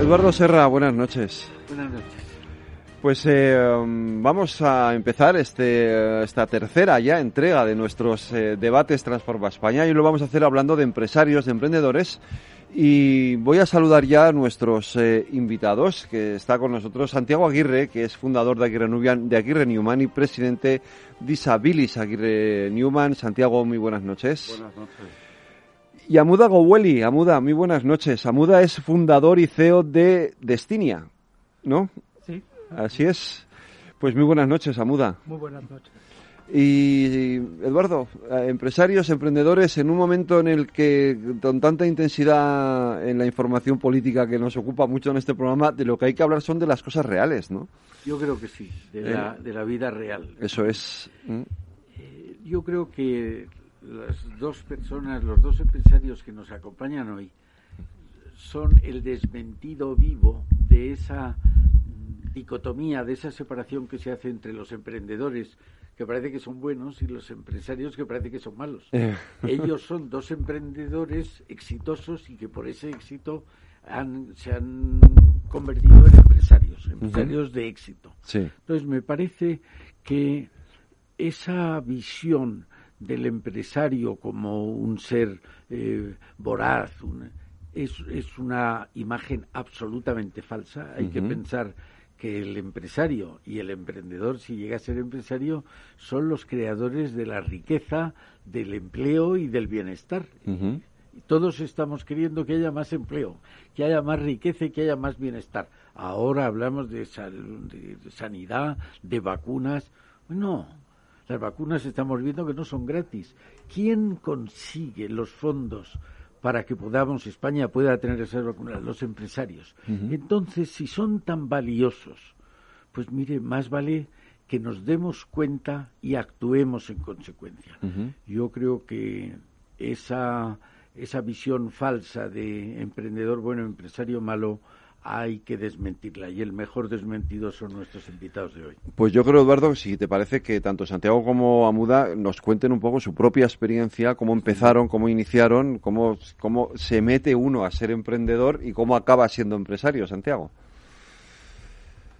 Eduardo Serra, buenas noches. Buenas noches. Pues eh, vamos a empezar este, esta tercera ya entrega de nuestros eh, debates Transforma España y lo vamos a hacer hablando de empresarios, de emprendedores. Y voy a saludar ya a nuestros eh, invitados, que está con nosotros Santiago Aguirre, que es fundador de Aguirre, Nubian, de Aguirre Newman y presidente de Isabilis Aguirre Newman. Santiago, muy buenas noches. Buenas noches. Y Amuda Goweli, Amuda, muy buenas noches. Amuda es fundador y CEO de Destinia, ¿no? Sí. Así es. Pues muy buenas noches, Amuda. Muy buenas noches. Y Eduardo, eh, empresarios, emprendedores, en un momento en el que con tanta intensidad en la información política que nos ocupa mucho en este programa, de lo que hay que hablar son de las cosas reales, ¿no? Yo creo que sí, de, la, de la vida real. Eso es. ¿Mm? Eh, yo creo que las dos personas, los dos empresarios que nos acompañan hoy, son el desmentido vivo de esa dicotomía, de esa separación que se hace entre los emprendedores que parece que son buenos y los empresarios que parece que son malos. Eh. Ellos son dos emprendedores exitosos y que por ese éxito han, se han convertido en empresarios, empresarios de éxito. Sí. Entonces me parece que esa visión del empresario como un ser eh, voraz un- es, es una imagen absolutamente falsa. Hay que pensar que el empresario y el emprendedor, si llega a ser empresario, son los creadores de la riqueza, del empleo y del bienestar. Todos estamos queriendo que haya más empleo, que haya más riqueza y que haya más bienestar. Ahora hablamos de, sal- de- de sanidad, de vacunas. No, las vacunas estamos viendo que no son gratis. ¿Quién consigue los fondos para que podamos, España pueda tener esas vacunas? Los empresarios. Entonces, si son tan valiosos, pues mire, más vale que nos demos cuenta y actuemos en consecuencia. Yo creo que esa, esa visión falsa de emprendedor bueno, empresario malo, hay que desmentirla. Y el mejor desmentido son nuestros invitados de hoy. Pues yo creo, Eduardo, si te parece que tanto Santiago como Amuda nos cuenten un poco su propia experiencia, cómo empezaron, cómo iniciaron, cómo, cómo se mete uno a ser emprendedor y cómo acaba siendo empresario, Santiago.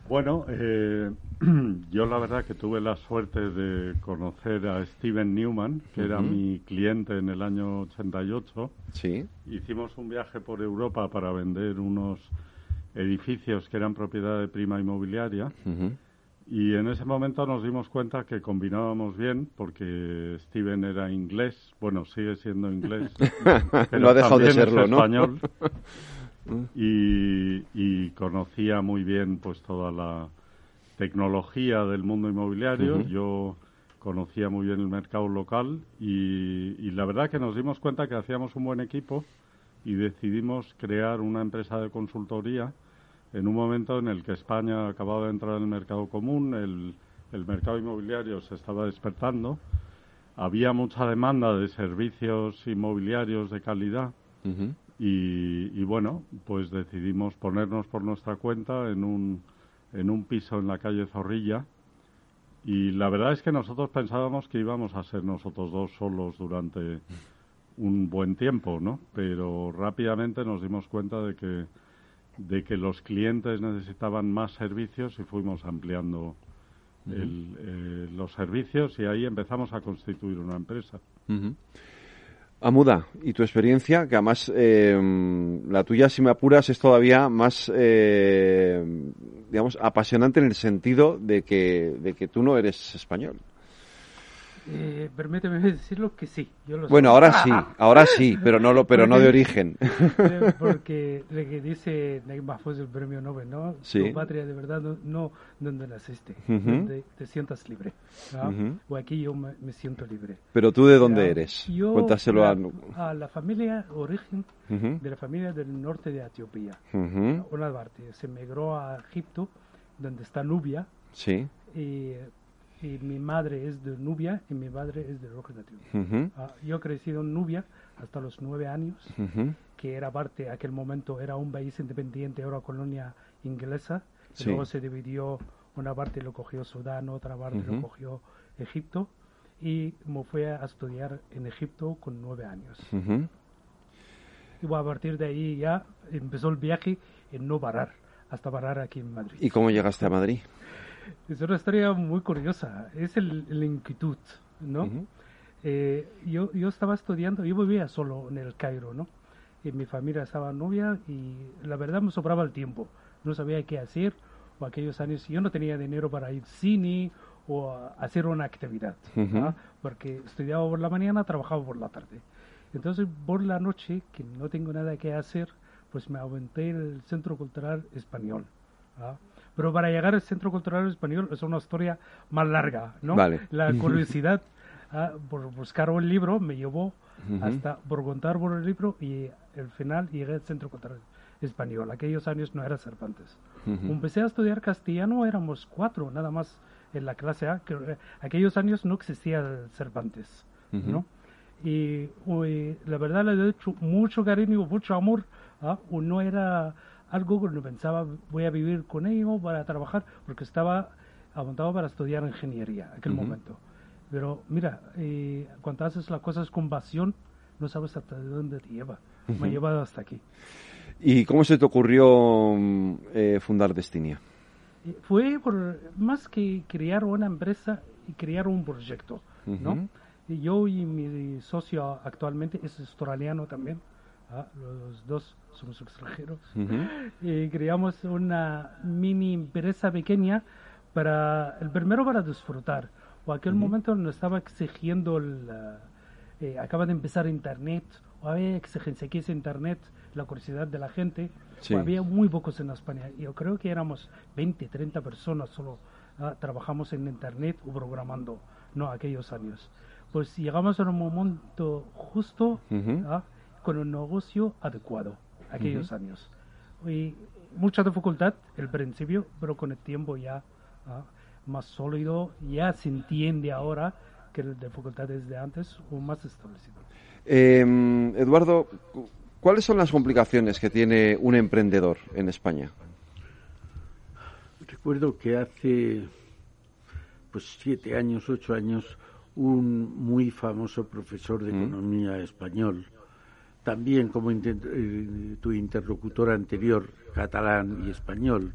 Bueno, eh, yo la verdad que tuve la suerte de conocer a Steven Newman, que era mi cliente en el año 88. Sí. Hicimos un viaje por Europa para vender unos edificios que eran propiedad de prima inmobiliaria y en ese momento nos dimos cuenta que combinábamos bien porque Steven era inglés, bueno, sigue siendo inglés. pero No ha dejado de es serlo, ¿no? español. y, y conocía muy bien pues toda la tecnología del mundo inmobiliario. Yo conocía muy bien el mercado local y, y la verdad que nos dimos cuenta que hacíamos un buen equipo y decidimos crear una empresa de consultoría en un momento en el que España acababa de entrar en el mercado común, el, el mercado inmobiliario se estaba despertando, había mucha demanda de servicios inmobiliarios de calidad y, y bueno, pues decidimos ponernos por nuestra cuenta en un, en un piso en la calle Zorrilla. Y la verdad es que nosotros pensábamos que íbamos a ser nosotros dos solos durante un buen tiempo, ¿no? Pero rápidamente nos dimos cuenta de que, de que los clientes necesitaban más servicios y fuimos ampliando el, eh, los servicios y ahí empezamos a constituir una empresa. Amuda, y tu experiencia, que además eh, la tuya, si me apuras, es todavía más, eh, digamos, apasionante en el sentido de que, de que tú no eres español. Eh, permíteme decirlo que sí. bueno, ahora sí, ahora sí, pero no lo, pero no de origen. Porque lo que dice Neymar fue el premio Nobel, ¿no? Sí. Tu patria de verdad no, donde naciste, donde te sientas libre. O aquí yo me, siento libre. Pero tú de dónde eres? Yo, Cuéntaselo a... a la familia, origen de la familia del norte de Etiopía. Una parte se migró a Egipto, donde está Nubia. Sí. Y y mi madre es de Nubia y mi padre es de Roja uh ah, yo he crecido en Nubia hasta los nueve años, que era parte, aquel momento era un país independiente, era colonia inglesa, luego se dividió, una parte lo cogió Sudán, otra parte lo cogió Egipto, y me fui a estudiar en Egipto con nueve años. Y a partir de ahí ya empezó el viaje en no parar, hasta parar aquí en Madrid. ¿Y cómo llegaste a Madrid? Es una historia muy curiosa, es el, inquietud, ¿no? Eh, yo, yo estaba estudiando, yo vivía solo en el Cairo, ¿no? Y mi familia estaba novia y la verdad me sobraba el tiempo, no sabía qué hacer, o aquellos años yo no tenía dinero para ir al cine o hacer una actividad, porque estudiaba por la mañana, trabajaba por la tarde. Entonces, por la noche, que no tengo nada que hacer, pues me aventé en el Centro Cultural Español. ¿ah? Pero para llegar al Centro Cultural Español es una historia más larga, ¿no? La curiosidad ah, por buscar un libro me llevó hasta por contar por el libro y al final llegué al Centro Cultural Español. Aquellos años no era Cervantes. Empecé a estudiar castellano, éramos cuatro nada más en la clase A. Que, eh, aquellos años no existía Cervantes, ¿no? Y la verdad le he hecho mucho cariño, mucho amor. ¿ah? No era algo que no pensaba voy a vivir con ellos para trabajar, porque estaba apuntado para estudiar ingeniería en aquel momento. Pero mira, eh, cuando haces las cosas con pasión, no sabes hasta dónde te lleva. Me ha llevado hasta aquí. ¿Y cómo se te ocurrió mm, eh, fundar Destinia? Eh, fue por más que crear una empresa y crear un proyecto, ¿no? Y yo y mi socio actualmente es australiano también, ¿ah? los dos somos extranjeros, y creamos una mini empresa pequeña para, el primero para disfrutar, o aquel momento nos estaba exigiendo, el, eh, acaba de empezar Internet, o había exigencia que es Internet, la curiosidad de la gente, había muy pocos en España, yo creo que éramos 20, 30 personas solo ¿ah? trabajamos en Internet o programando, no aquellos años. Pues llegamos a un momento justo, ¿ah? Con un negocio adecuado aquellos años. Y mucha dificultad el principio, pero con el tiempo ya ¿ah? más sólido, ya se entiende ahora que la dificultad es de antes o más establecido. Em, Eduardo, ¿cuáles son las complicaciones que tiene un emprendedor en España? Recuerdo que hace pues siete años, ocho años, un muy famoso profesor de economía español, también como eh, tu interlocutor anterior, catalán y español,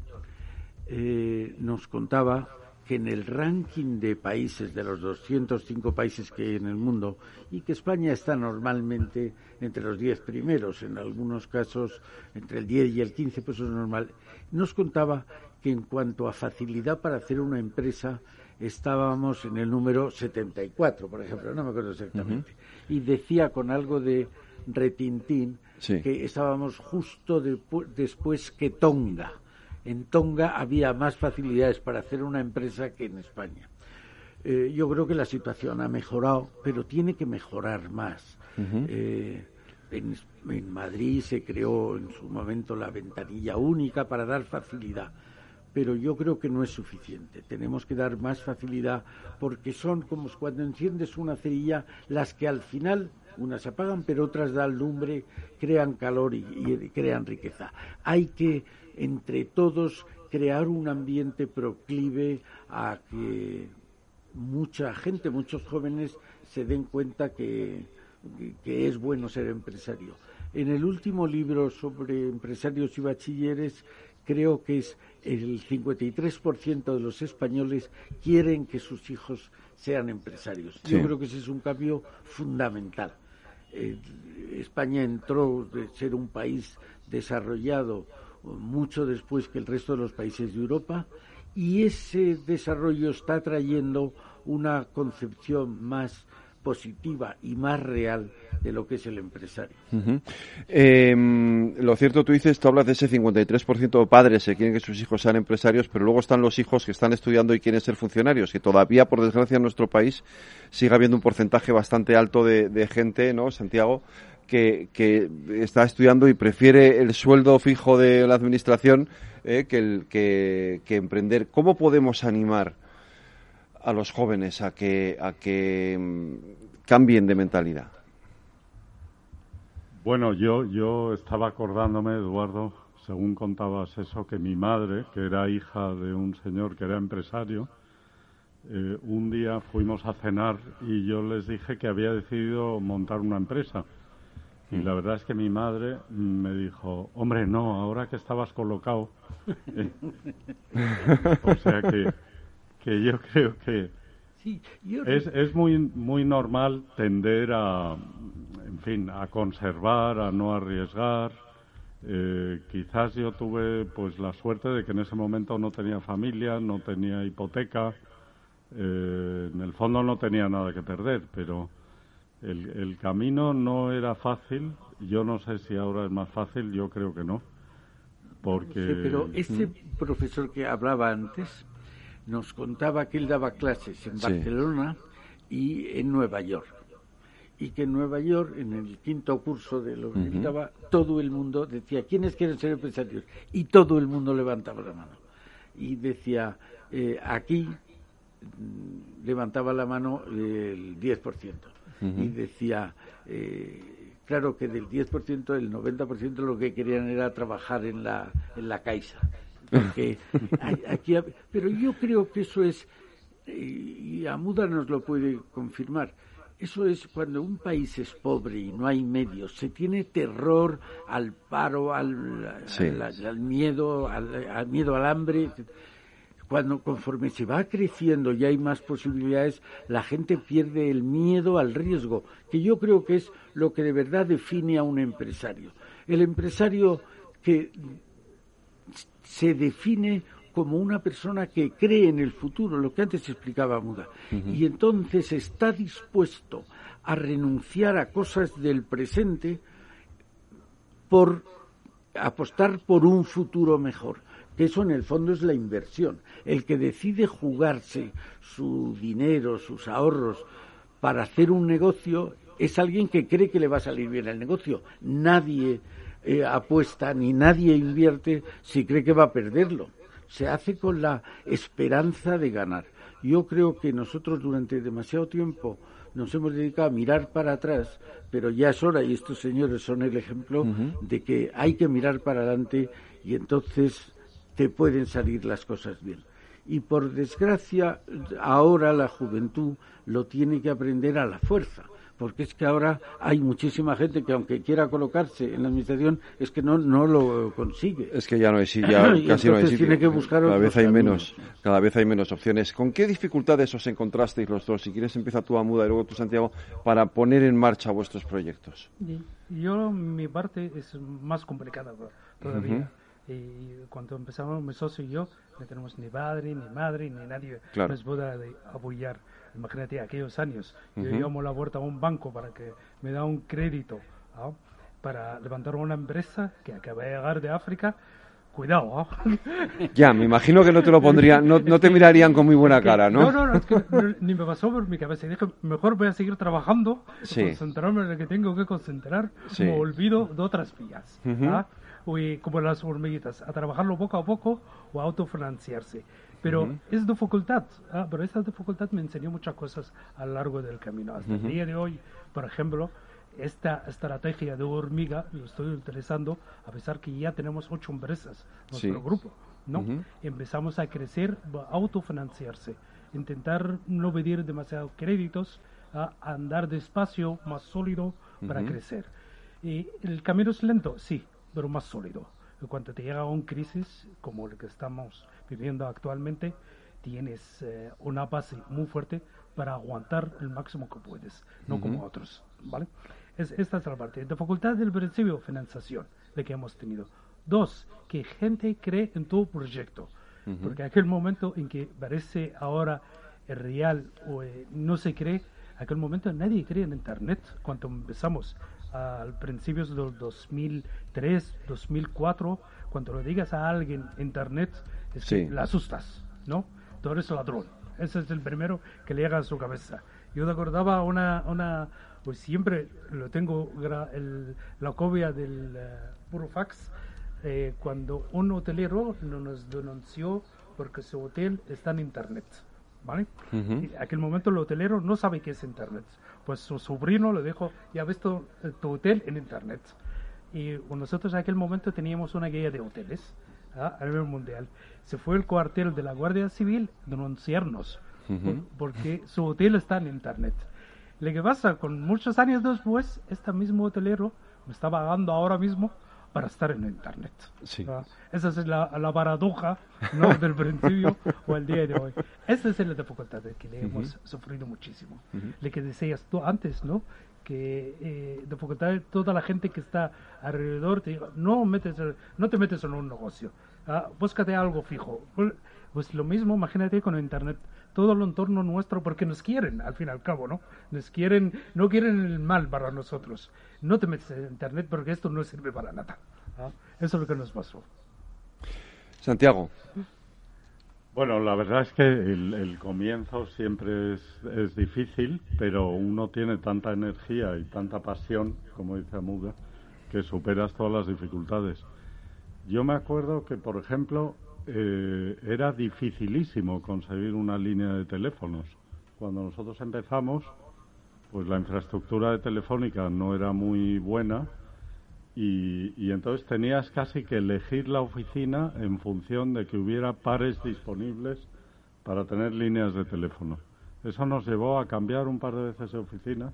eh, nos contaba que en el ranking de países, de los 205 países que hay en el mundo, y que España está normalmente entre los 10 primeros, en algunos casos entre el 10 y el 15, pues es normal, nos contaba que en cuanto a facilidad para hacer una empresa, estábamos en el número 74, por ejemplo, no me acuerdo exactamente. Y decía con algo de retintín que estábamos justo después que Tonga. En Tonga había más facilidades para hacer una empresa que en España. Eh, yo creo que la situación ha mejorado, pero tiene que mejorar más. Eh, en, en, Madrid se creó en su momento la ventanilla única para dar facilidad, pero yo creo que no es suficiente. Tenemos que dar más facilidad porque son como cuando enciendes una cerilla las que al final unas se apagan, pero otras dan lumbre, crean calor y, crean riqueza. Hay que, entre todos, crear un ambiente proclive a que mucha gente, muchos jóvenes se den cuenta que, que es bueno ser empresario. En el último libro sobre empresarios y bachilleres, creo que es el 53% de los españoles quieren que sus hijos sean empresarios. Yo creo que ese es un cambio fundamental. Eh, España entró de ser un país desarrollado mucho después que el resto de los países de Europa y ese desarrollo está trayendo una concepción más positiva y más real de lo que es el empresario. Em, lo cierto, tú dices, tú hablas de ese 53% de padres que quieren que sus hijos sean empresarios, pero luego están los hijos que están estudiando y quieren ser funcionarios, que todavía, por desgracia, en nuestro país sigue habiendo un porcentaje bastante alto de, gente, ¿no, Santiago? Que, está estudiando y prefiere el sueldo fijo de la administración eh, que, emprender. ¿Cómo podemos animar a los jóvenes a que, a que mm, cambien de mentalidad? Bueno, yo, yo estaba acordándome, Eduardo, según contabas eso, que mi madre, que era hija de un señor que era empresario, eh, un día fuimos a cenar y yo les dije que había decidido montar una empresa. Y la verdad es que mi madre me dijo, hombre, no, ahora que estabas colocado. o sea que que yo creo que es, es muy, muy normal tender a, en fin, a conservar, a no arriesgar. Eh, quizás yo tuve pues la suerte de que en ese momento no tenía familia, no tenía hipoteca, eh, en el fondo no tenía nada que perder, pero el, el camino no era fácil. Yo no sé si ahora es más fácil, yo creo que no. Porque... pero ese profesor que hablaba antes, nos contaba que él daba clases en Barcelona y en Nueva York. Y que en Nueva York, en el quinto curso de lo que estaba, todo el mundo decía, ¿quiénes quieren ser empresarios? Y todo el mundo levantaba la mano. Y decía, eh, aquí mm, levantaba la mano el 10%. Y decía, eh, claro que del 10%, el 90% lo que querían era trabajar en la, en la Caixa porque aquí, pero yo creo que eso es, y Amuda nos lo puede confirmar, eso es cuando un país es pobre y no hay medios, se tiene terror al paro, al, al, miedo, al, miedo al hambre. Cuando conforme se va creciendo y hay más posibilidades, la gente pierde el miedo al riesgo, que yo creo que es lo que de verdad define a un empresario. El empresario que se define como una persona que cree en el futuro, lo que antes explicaba Muda, y entonces está dispuesto a renunciar a cosas del presente por apostar por un futuro mejor. Que eso en el fondo es la inversión. El que decide jugarse su dinero, sus ahorros para hacer un negocio es alguien que cree que le va a salir bien el negocio. Nadie eh, apuesta ni nadie invierte si cree que va a perderlo. Se hace con la esperanza de ganar. Yo creo que nosotros durante demasiado tiempo nos hemos dedicado a mirar para atrás, pero ya es hora, y estos señores son el ejemplo, de que hay que mirar para adelante y entonces te pueden salir las cosas bien. Y por desgracia, ahora la juventud lo tiene que aprender a la fuerza porque es que ahora hay muchísima gente que aunque quiera colocarse en la administración es que no no lo consigue. Es que ya no hay ya casi no hay Tiene que buscar cada vez hay menos, cada vez hay menos opciones. ¿Con qué dificultades os encontrasteis los dos? Si quieres empieza tú a Muda y luego tú Santiago para poner en marcha vuestros proyectos. Yo mi parte es más complicada todavía. Y cuando empezamos mi socio y yo, no tenemos ni padre, ni madre, ni nadie claro. nos pueda apoyar Imagínate aquellos años. Yo llamo a la puerta a un banco para que me da un crédito para levantar una empresa que acaba de llegar de África. Cuidado, Ya, me imagino que no te lo pondrían, no, no te mirarían con muy buena cara, ¿no? No, no, es que ni me pasó por mi cabeza. Y dije, mejor voy a seguir trabajando, concentrarme en lo que tengo que concentrar, como olvido de otras vías. Y como las hormiguitas, a trabajarlo poco a poco o a autofinanciarse. Pero es dificultad, ¿ah? pero esa dificultad me enseñó muchas cosas a lo largo del camino. Hasta el día de hoy, por ejemplo, esta estrategia de hormiga lo estoy utilizando a pesar que ya tenemos ocho empresas en nuestro grupo, ¿no? Empezamos a crecer, a autofinanciarse, intentar no pedir demasiados créditos, a andar despacio, más sólido para crecer. Y el camino es lento, sí, pero más sólido. Cuando te llega una crisis como el que estamos viviendo actualmente, tienes eh, una base muy fuerte para aguantar el máximo que puedes, no como otros, ¿vale? Es, esta es la parte. De facultad del principio, financiación, de que hemos tenido. Dos, que gente cree en tu proyecto. Porque aquel momento en que parece ahora real o eh, no se cree, aquel momento nadie cree en Internet cuando empezamos al principios del 2003, 2004, cuando lo digas a alguien Internet, es que la asustas, ¿no? Tú eres ladrón. Ese es el primero que le llega a su cabeza. Yo te acordaba una, una pues siempre lo tengo la copia del uh, puro fax eh, cuando un hotelero nos denunció porque su hotel está en internet. ¿Vale? En aquel momento el hotelero no sabe qué es internet. Pues su sobrino le dijo, ya visto eh, tu hotel en internet. Y nosotros en aquel momento teníamos una guía de hoteles ¿ah? a nivel mundial. Se fue el cuartel de la Guardia Civil a denunciarnos porque su hotel está en internet. Lo que pasa, con muchos años después, este mismo hotelero me está pagando ahora mismo para estar en internet. Esa es la, la paradoja ¿no? del principio o el día de hoy. Esa es la dificultad que le hemos sufrido muchísimo. Lo que decías tú antes, ¿no? que eh, dificultad toda la gente que está alrededor te diga, no, metes, no te metes en un negocio, ah, búscate algo fijo. Pues lo mismo, imagínate con internet todo el entorno nuestro porque nos quieren, al fin y al cabo, ¿no? Nos quieren, no quieren el mal para nosotros. No te metes en internet porque esto no sirve para nada. ¿ah? Eso es lo que nos pasó. Santiago. Bueno, la verdad es que el, comienzo siempre es, es, difícil, pero uno tiene tanta energía y tanta pasión, como dice Amuda, que superas todas las dificultades. Yo me acuerdo que, por ejemplo, eh, era dificilísimo conseguir una línea de teléfonos. Cuando nosotros empezamos, pues la infraestructura de telefónica no era muy buena y, entonces tenías casi que elegir la oficina en función de que hubiera pares disponibles para tener líneas de teléfono. Eso nos llevó a cambiar un par de veces de oficina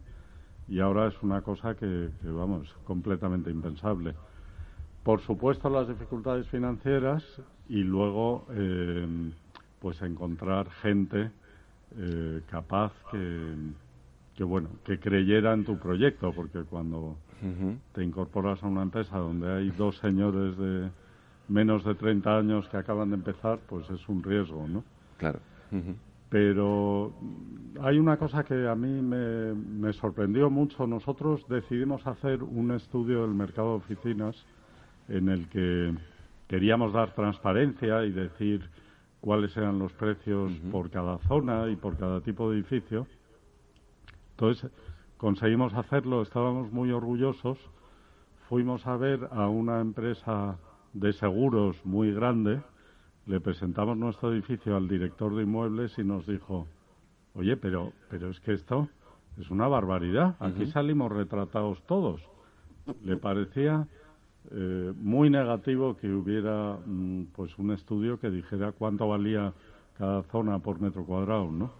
y ahora es una cosa que, que vamos, completamente impensable. Por supuesto, las dificultades financieras y luego, eh, pues encontrar gente eh, capaz que, que, bueno, que creyera en tu proyecto, porque cuando te incorporas a una empresa donde hay dos señores de menos de 30 años que acaban de empezar, pues es un riesgo, ¿no? Claro. Pero hay una cosa que a mí me, me sorprendió mucho. Nosotros decidimos hacer un estudio del mercado de oficinas en el que queríamos dar transparencia y decir cuáles eran los precios por cada zona y por cada tipo de edificio. Entonces, conseguimos hacerlo, estábamos muy orgullosos. Fuimos a ver a una empresa de seguros muy grande, le presentamos nuestro edificio al director de inmuebles y nos dijo, oye, pero, pero es que esto es una barbaridad, aquí salimos retratados todos. Le parecía eh, muy negativo que hubiera mm, pues un estudio que dijera cuánto valía cada zona por metro cuadrado, ¿no?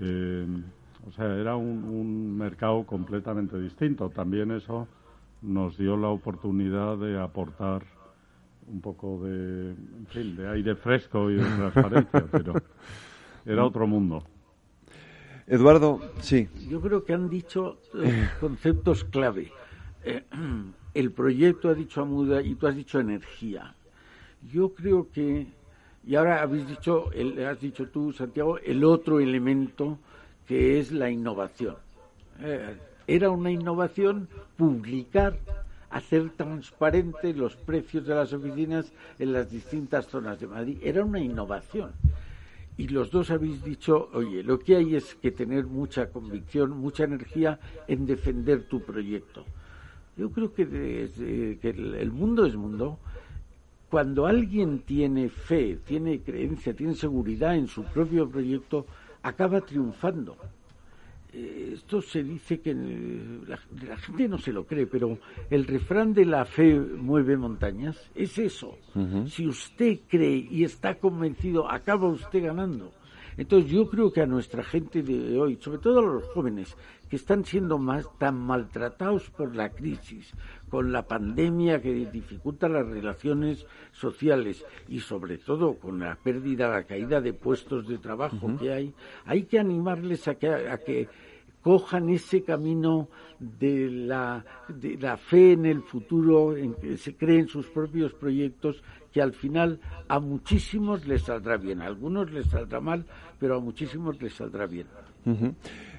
Eh, o sea, era un, mercado completamente distinto. También eso nos dio la oportunidad de aportar un poco de, en fin, de aire fresco y de transparencia, pero era otro mundo. Eduardo, sí. Yo creo que han dicho eh, conceptos clave. el proyecto ha dicho Amuda y tú has dicho energía. Yo creo que, y ahora habéis dicho, has dicho tú, Santiago, el otro elemento que es la innovación. Eh, era una innovación publicar, hacer transparente los precios de las oficinas en las distintas zonas de Madrid. Era una innovación. Y los dos habéis dicho, oye, lo que hay es que tener mucha convicción, mucha energía en defender tu proyecto. Yo creo que, que el, mundo es mundo. Cuando alguien tiene fe, tiene creencia, tiene seguridad en su propio proyecto, acaba triunfando. Eh, esto se dice que la, gente no se lo cree, pero el refrán de la fe mueve montañas es eso. Si usted cree y está convencido, acaba usted ganando. Entonces yo creo que a nuestra gente de hoy, sobre todo a los jóvenes, que están siendo más tan maltratados por la crisis, con la pandemia que dificulta las relaciones sociales y sobre todo con la pérdida, la caída de puestos de trabajo que hay, hay que animarles a que, a que cojan ese camino de la, de la fe en el futuro, en que se creen sus propios proyectos, que al final a muchísimos les saldrá bien. A algunos les saldrá mal, pero a muchísimos les saldrá bien.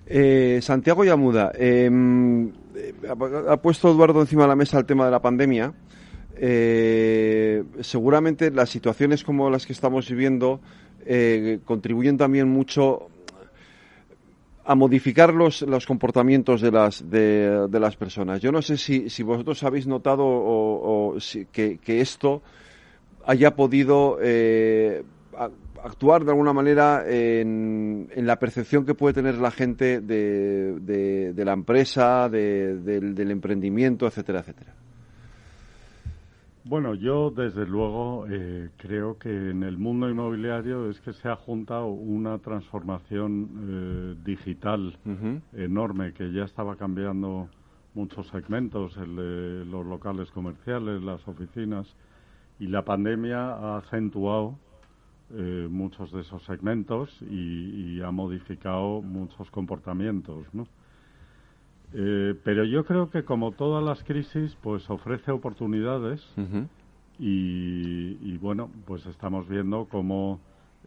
Eh, Santiago Yamuda, em, eh, ha, puesto Eduardo encima de la mesa el tema de la pandemia. Eh, seguramente las situaciones como las que estamos viviendo contribuyen también mucho a modificar los, los comportamientos de las, de, las personas. Yo no sé si, si vosotros habéis notado o, que, esto haya podido eh, actuar de alguna manera en, en, la percepción que puede tener la gente de, de, la empresa, del, del emprendimiento, etcétera, etcétera. Bueno, yo desde luego eh, creo que en el mundo inmobiliario es que se ha juntado una transformación eh, digital enorme que ya estaba cambiando muchos segmentos, el de los locales comerciales, las oficinas, y la pandemia ha acentuado eh, muchos de esos segmentos y, ha modificado muchos comportamientos, ¿no? Eh, pero yo creo que como todas las crisis, pues ofrece oportunidades y, bueno, pues estamos viendo cómo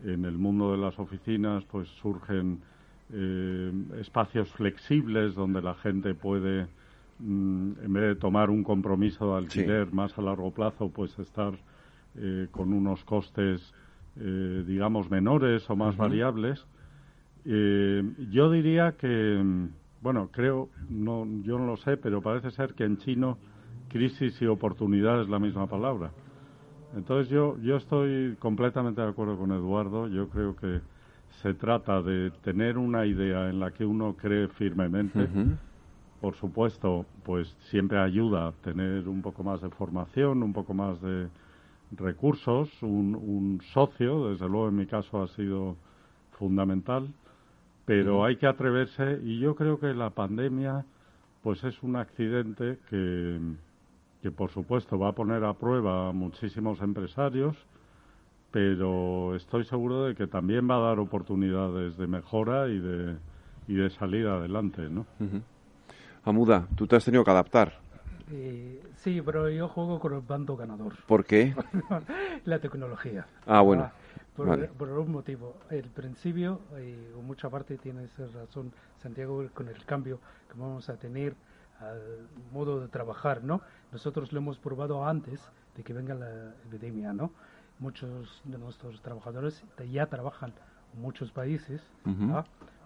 en el mundo de las oficinas pues surgen eh, espacios flexibles donde la gente puede, mm, en vez de tomar un compromiso de alquiler más a largo plazo, pues estar eh, con unos costes, digamos, menores o más variables. yo diría que bueno, creo, no, yo no lo sé, pero parece ser que en chino crisis y oportunidad es la misma palabra. Entonces yo, yo estoy completamente de acuerdo con Eduardo. Yo creo que se trata de tener una idea en la que uno cree firmemente. Por supuesto, pues siempre ayuda a tener un poco más de formación, un poco más de recursos, un, un socio, desde luego en mi caso ha sido fundamental pero hay que atreverse y yo creo que la pandemia pues es un accidente que, que por supuesto va a poner a prueba a muchísimos empresarios, pero estoy seguro de que también va a dar oportunidades de mejora y de, y de salir adelante, ¿no? Amuda, tú te has tenido que adaptar. Eh, sí, pero yo juego con el bando ganador. ¿Por qué? la tecnología. Ah, bueno. Ah, por, un motivo. El principio, y mucha parte tiene razón Santiago con el cambio que vamos a tener al modo de trabajar, ¿no? Nosotros lo hemos probado antes de que venga la epidemia, ¿no? Muchos de nuestros trabajadores ya trabajan en muchos países,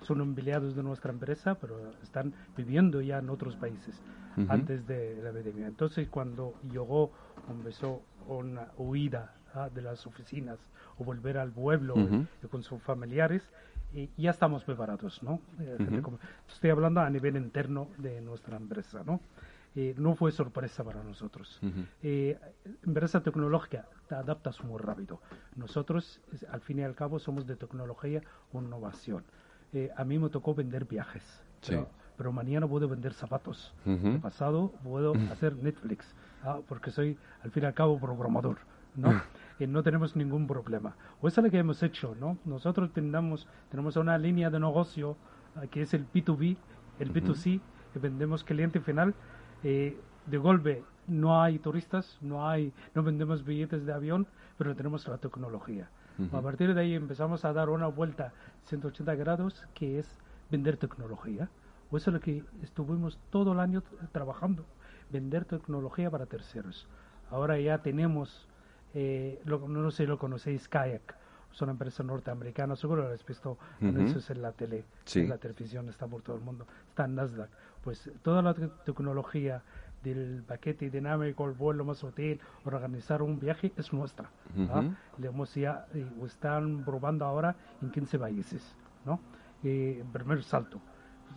son empleados de nuestra empresa, pero están viviendo ya en otros países antes de la epidemia. Entonces, cuando llegó, empezó una huida de las oficinas o volver al pueblo con sus familiares, y ya estamos preparados, ¿no? Eh, estoy hablando a nivel interno de nuestra empresa, ¿no? Eh, no fue sorpresa para nosotros. Eh, empresa tecnológica te adaptas muy rápido. Nosotros, al fin y al cabo, somos de tecnología o innovación. A mí me tocó vender viajes, pero, mañana puedo vender zapatos. El pasado puedo hacer Netflix, ¿ah? porque soy, al fin y al cabo, programador. ¿no? y no tenemos ningún problema. O eso es lo que hemos hecho, ¿no? Nosotros tenemos, tenemos una línea de negocio eh, que es el B2B, el B2C, que vendemos cliente final. Eh, de golpe no hay turistas, no hay, no vendemos billetes de avión, pero tenemos la tecnología. A partir de ahí empezamos a dar una vuelta 180 grados, que es vender tecnología. O eso es lo que estuvimos todo el año trabajando, vender tecnología para terceros. Ahora ya tenemos eh, no sé si lo conocéis, Kayak. Es una empresa norteamericana, seguro lo habéis visto en la tele, en la televisión, está por todo el mundo, está en Nasdaq. Pues toda la tecnología del paquete dinámico, el vuelo más hotel, organizar un viaje es nuestra. Le hemos ya, están probando ahora en 15 países, ¿no? el primer salto.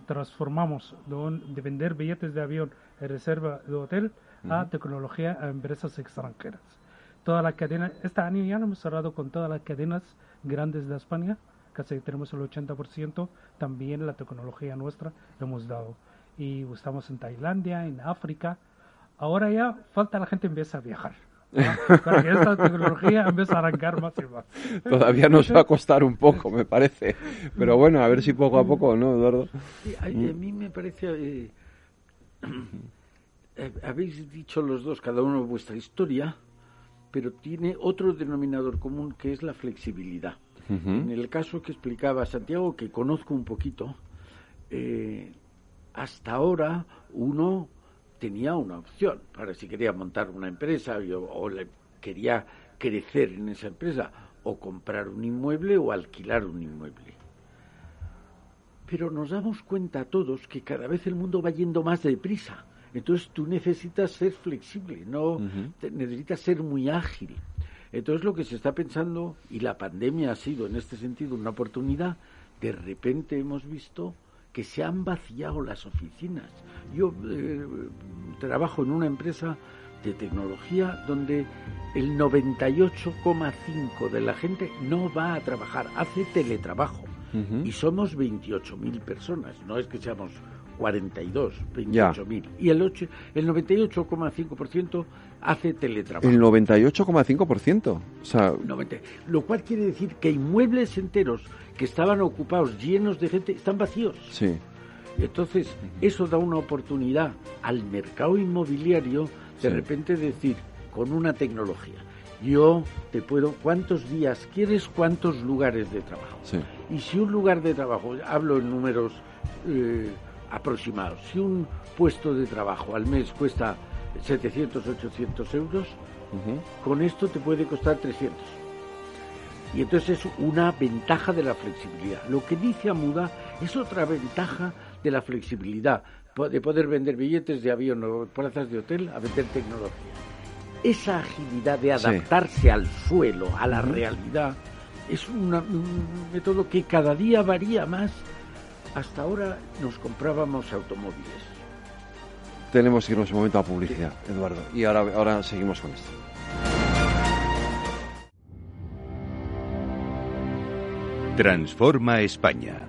Transformamos de, vender billetes de avión en reserva de hotel a tecnología a empresas extranjeras toda la cadena, este año ya hemos cerrado con todas las cadenas grandes de España, casi tenemos el 80%, también la tecnología nuestra lo hemos dado. Y estamos en Tailandia, en África. Ahora ya falta la gente empieza a viajar. para que esta tecnología empiece a arrancar más y más. Todavía nos va a costar un poco, me parece. Pero bueno, a ver si poco a poco, ¿no, Eduardo? a, mí me parece... Eh, eh, habéis dicho los dos, cada uno vuestra historia, pero tiene otro denominador común que es la flexibilidad. En el caso que explicaba Santiago, que conozco un poquito, eh, hasta ahora uno tenía una opción para si quería montar una empresa o, quería crecer en esa empresa o comprar un inmueble o alquilar un inmueble. Pero nos damos cuenta todos que cada vez el mundo va yendo más deprisa. Entonces tú necesitas ser flexible, no necesitas ser muy ágil. Entonces lo que se está pensando, y la pandemia ha sido en este sentido una oportunidad, de repente hemos visto que se han vaciado las oficinas. Yo eh, trabajo en una empresa de tecnología donde el 98,5 de la gente no va a trabajar, hace teletrabajo. Y somos 28.000 personas, no es que seamos 42, 28.000. Y el, el 98,5% hace teletrabajo. El 98,5%. O sea... lo cual quiere decir que inmuebles enteros que estaban ocupados, llenos de gente, están vacíos. Sí. Entonces, eso da una oportunidad al mercado inmobiliario de repente decir, con una tecnología, yo te puedo, ¿cuántos días quieres? ¿Cuántos lugares de trabajo? Sí. Y si un lugar de trabajo, hablo en números eh, aproximados, si un puesto de trabajo al mes cuesta 700, 800 euros, con esto te puede costar 300. Y entonces es una ventaja de la flexibilidad. Lo que dice Amuda es otra ventaja de la flexibilidad, de poder vender billetes de avión o plazas de hotel a vender tecnología. Esa agilidad de adaptarse al suelo, a la realidad, es un método que cada día varía más. Hasta ahora nos comprábamos automóviles. Tenemos que irnos un momento a publicidad, Eduardo. Y ahora, ahora seguimos con esto. Transforma España.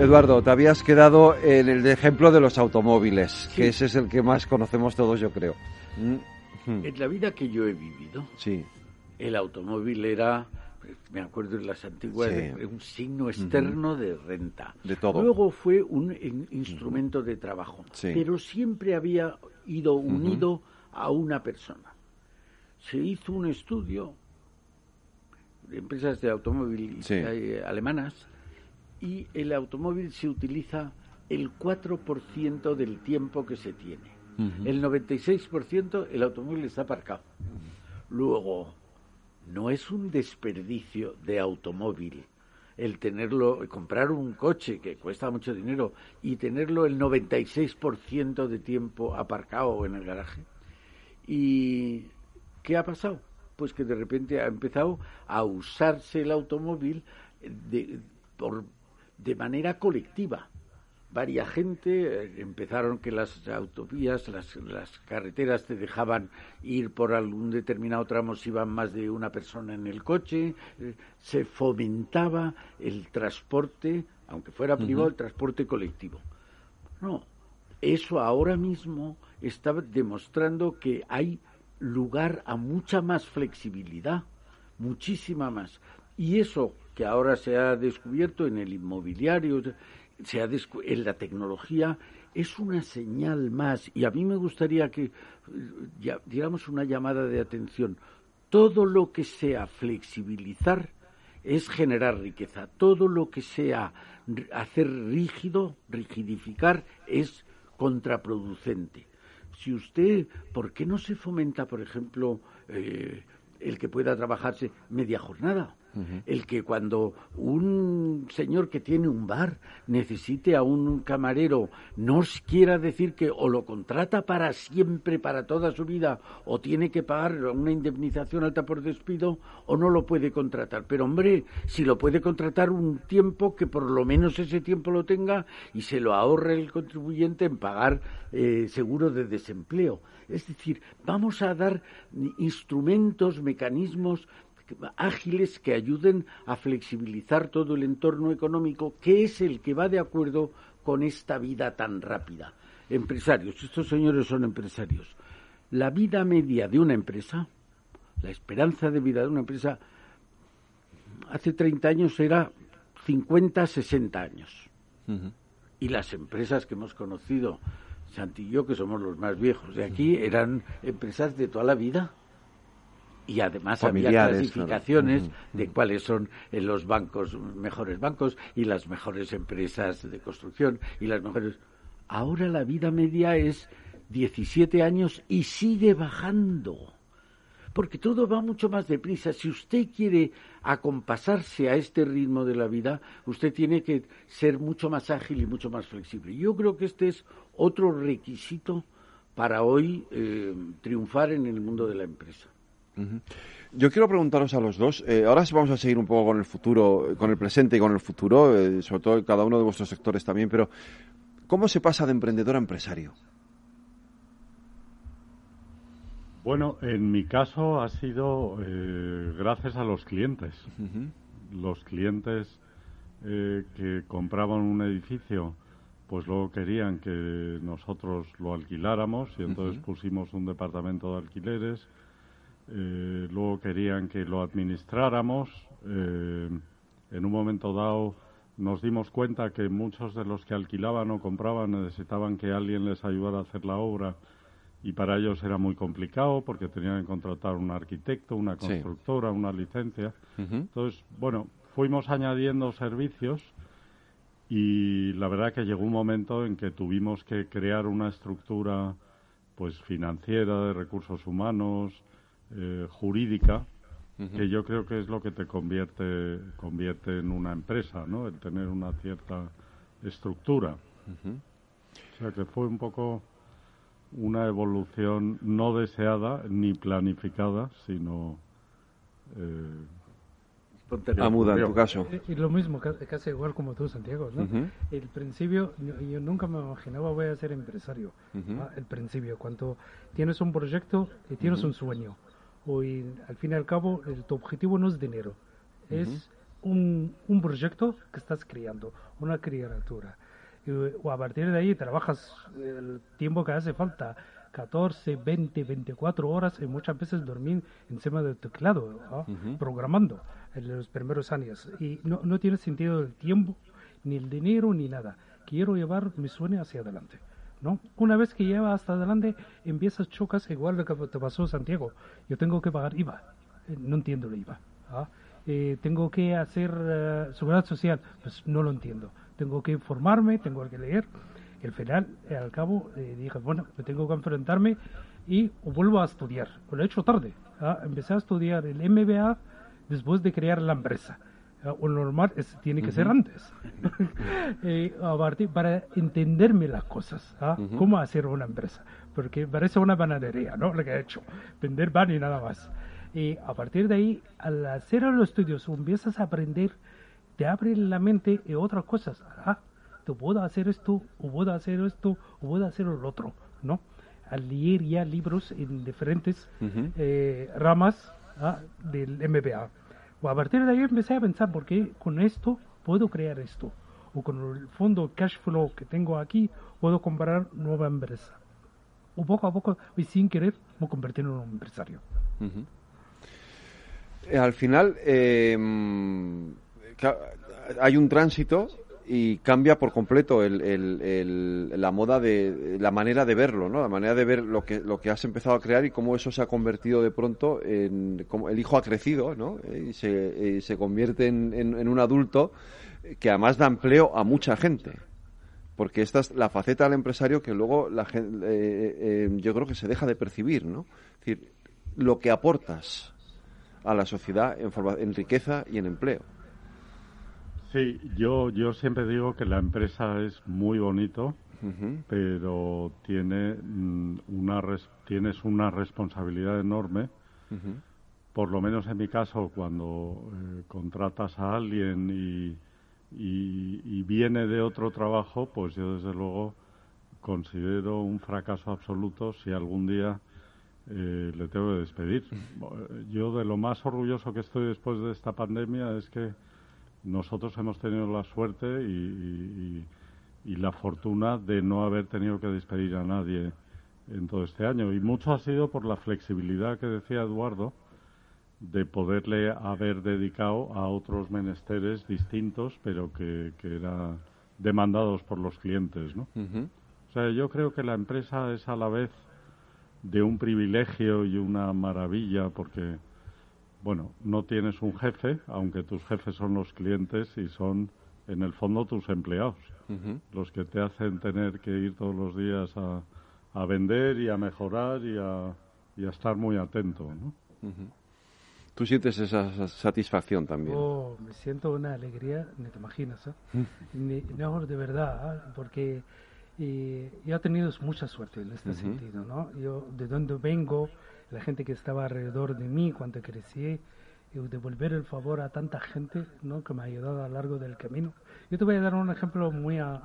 Eduardo, te habías quedado en el ejemplo de los automóviles, que ese es el que más conocemos todos, yo creo. Mm. En la vida que yo he vivido, sí. el automóvil era, me acuerdo en las antiguas, un signo externo de renta. De todo. Luego fue un instrumento de trabajo, pero siempre había ido unido a una persona se hizo un estudio de empresas de automóvil eh, alemanas y el automóvil se utiliza el 4% del tiempo que se tiene. El 96% el automóvil está aparcado. Luego, no es un desperdicio de automóvil el tenerlo, comprar un coche que cuesta mucho dinero y tenerlo el 96% de tiempo aparcado en el garaje. Y ¿Qué ha pasado? Pues que de repente ha empezado a usarse el automóvil de, por, de manera colectiva. Varia gente, eh, empezaron que las autovías, las, las, carreteras te dejaban ir por algún determinado tramo si iban más de una persona en el coche, eh, se fomentaba el transporte, aunque fuera privado, el transporte colectivo. No, eso ahora mismo está demostrando que hay lugar a mucha más flexibilidad, muchísima más. Y eso que ahora se ha descubierto en el inmobiliario, se ha en la tecnología, es una señal más. Y a mí me gustaría que ya, diéramos una llamada de atención. Todo lo que sea flexibilizar es generar riqueza. Todo lo que sea hacer rígido, rigidificar, es contraproducente si usted, ¿por qué no se fomenta, por ejemplo, eh, el que pueda trabajarse media jornada? El que cuando un señor que tiene un bar necesite a un camarero, no quiera decir que o lo contrata para siempre, para toda su vida, o tiene que pagar una indemnización alta por despido, o no lo puede contratar. Pero hombre, si lo puede contratar un tiempo, que por lo menos ese tiempo lo tenga y se lo ahorre el contribuyente en pagar eh, seguro de desempleo. Es decir, vamos a dar instrumentos, mecanismos ágiles que ayuden a flexibilizar todo el entorno económico, que es el que va de acuerdo con esta vida tan rápida. Empresarios, estos señores son empresarios. La vida media de una empresa, la esperanza de vida de una empresa, hace 30 años era 50, 60 años. Y las empresas que hemos conocido, Santi y yo, que somos los más viejos de aquí, eran empresas de toda la vida y además había clasificaciones de cuáles son eh, los bancos mejores bancos y las mejores empresas de construcción y las mejores ahora la vida media es 17 años y sigue bajando porque todo va mucho más deprisa. Si usted quiere acompasarse a este ritmo de la vida, usted tiene que ser mucho más ágil y mucho más flexible. Yo creo que este es otro requisito para hoy eh, triunfar en el mundo de la empresa. Yo quiero preguntaros a los dos, eh, ahora vamos a seguir un poco con el futuro, con el presente y con el futuro, eh, sobre todo en cada uno de vuestros sectores también, pero ¿cómo se pasa de emprendedor a empresario? Bueno, en mi caso ha sido eh, gracias a los clientes. Los clientes que compraban un edificio, pues luego querían que nosotros lo alquiláramos y entonces pusimos un departamento de alquileres eh, luego querían que lo administráramos. Eh, en un momento dado nos dimos cuenta que muchos de los que alquilaban o compraban necesitaban que alguien les ayudara a hacer la obra y para ellos era muy complicado porque tenían que contratar un arquitecto, una constructora, una licencia. Entonces, bueno, fuimos añadiendo servicios y la verdad que llegó un momento en que tuvimos que crear una estructura pues financiera de recursos humanos, eh, jurídica, que yo creo que es lo que te convierte, convierte en una empresa, ¿no? El tener una cierta estructura. O sea que fue un poco una evolución no deseada ni planificada, sino eh, muda en tu caso. Y, lo mismo, casi igual como tú, Santiago, ¿no? El principio, yo, nunca me imaginaba voy a ser empresario. El principio, cuando tienes un proyecto y tienes un sueño, hoy al fin y al cabo tu objetivo no es dinero, es un, un, proyecto que estás creando, una criatura. Y, o a partir de ahí trabajas el tiempo que hace falta, 14, 20, 24 horas y muchas veces dormir encima del teclado, programando en los primeros años. Y no, no tiene sentido el tiempo, ni el dinero, ni nada. Quiero llevar mi sueño hacia adelante. ¿No? Una vez que lleva hasta adelante, empiezas chocas igual lo que te pasó Santiago. Yo tengo que pagar IVA, eh, no entiendo el IVA. ¿ah? Eh, tengo que hacer uh, seguridad social, pues no lo entiendo. Tengo que informarme, tengo que leer. Al final, al cabo, dije, bueno, me tengo que enfrentarme y vuelvo a estudiar. Lo he hecho tarde. ¿ah? Empecé a estudiar el MBA después de crear la empresa o normal es, tiene que ser antes. eh, para entenderme las cosas, ¿ah? cómo hacer una empresa, porque parece una panadería, ¿no? Lo que he hecho, vender pan y nada más. Y a partir de ahí, al hacer los estudios, empiezas a aprender, te abre la mente y otras cosas. Ah, te puedo hacer esto, o puedo hacer esto, o puedo hacer lo otro, ¿no? Al leer ya libros en diferentes eh, ramas ¿ah? del MBA a partir de ahí empecé a pensar, ¿por qué con esto puedo crear esto? O con el fondo cash flow que tengo aquí, puedo comprar nueva empresa. O poco a poco, y sin querer, me convertí en un empresario. Eh, al final, eh, hay un tránsito y cambia por completo el, la moda de la manera de verlo, ¿no? La manera de ver lo que lo que has empezado a crear y cómo eso se ha convertido de pronto en el hijo ha crecido, ¿no? Y se, se convierte en, en, un adulto que además da empleo a mucha gente. Porque esta es la faceta del empresario que luego la gente, eh, eh, yo creo que se deja de percibir, ¿no? Es decir, lo que aportas a la sociedad en, forma, en riqueza y en empleo. Sí, yo, yo siempre digo que la empresa es muy bonito, pero tiene mm, una tienes una responsabilidad enorme. Por lo menos en mi caso, cuando eh, contratas a alguien y, y, viene de otro trabajo, pues yo desde luego considero un fracaso absoluto si algún día eh, le tengo que despedir. Yo de lo más orgulloso que estoy después de esta pandemia es que nosotros hemos tenido la suerte y, y la fortuna de no haber tenido que despedir a nadie en todo este año. Y mucho ha sido por la flexibilidad que decía Eduardo de poderle haber dedicado a otros menesteres distintos, pero que, que eran demandados por los clientes, ¿no? O sea, yo creo que la empresa es a la vez de un privilegio y una maravilla porque, bueno, no tienes un jefe, aunque tus jefes son los clientes y son, en el fondo, tus empleados, los que te hacen tener que ir todos los días a, a vender y a mejorar y a, y a estar muy atento, ¿no? ¿Tú sientes esa satisfacción también? Oh, me siento una alegría, ni te imaginas, ¿eh? no, de verdad, ¿eh? porque yo he tenido mucha suerte en este sentido, ¿no? Yo, de donde vengo, la gente que estaba alrededor de mí cuando crecí, y devolver el favor a tanta gente, ¿no? Que me ha ayudado a lo largo del camino. Yo te voy a dar un ejemplo muy... A,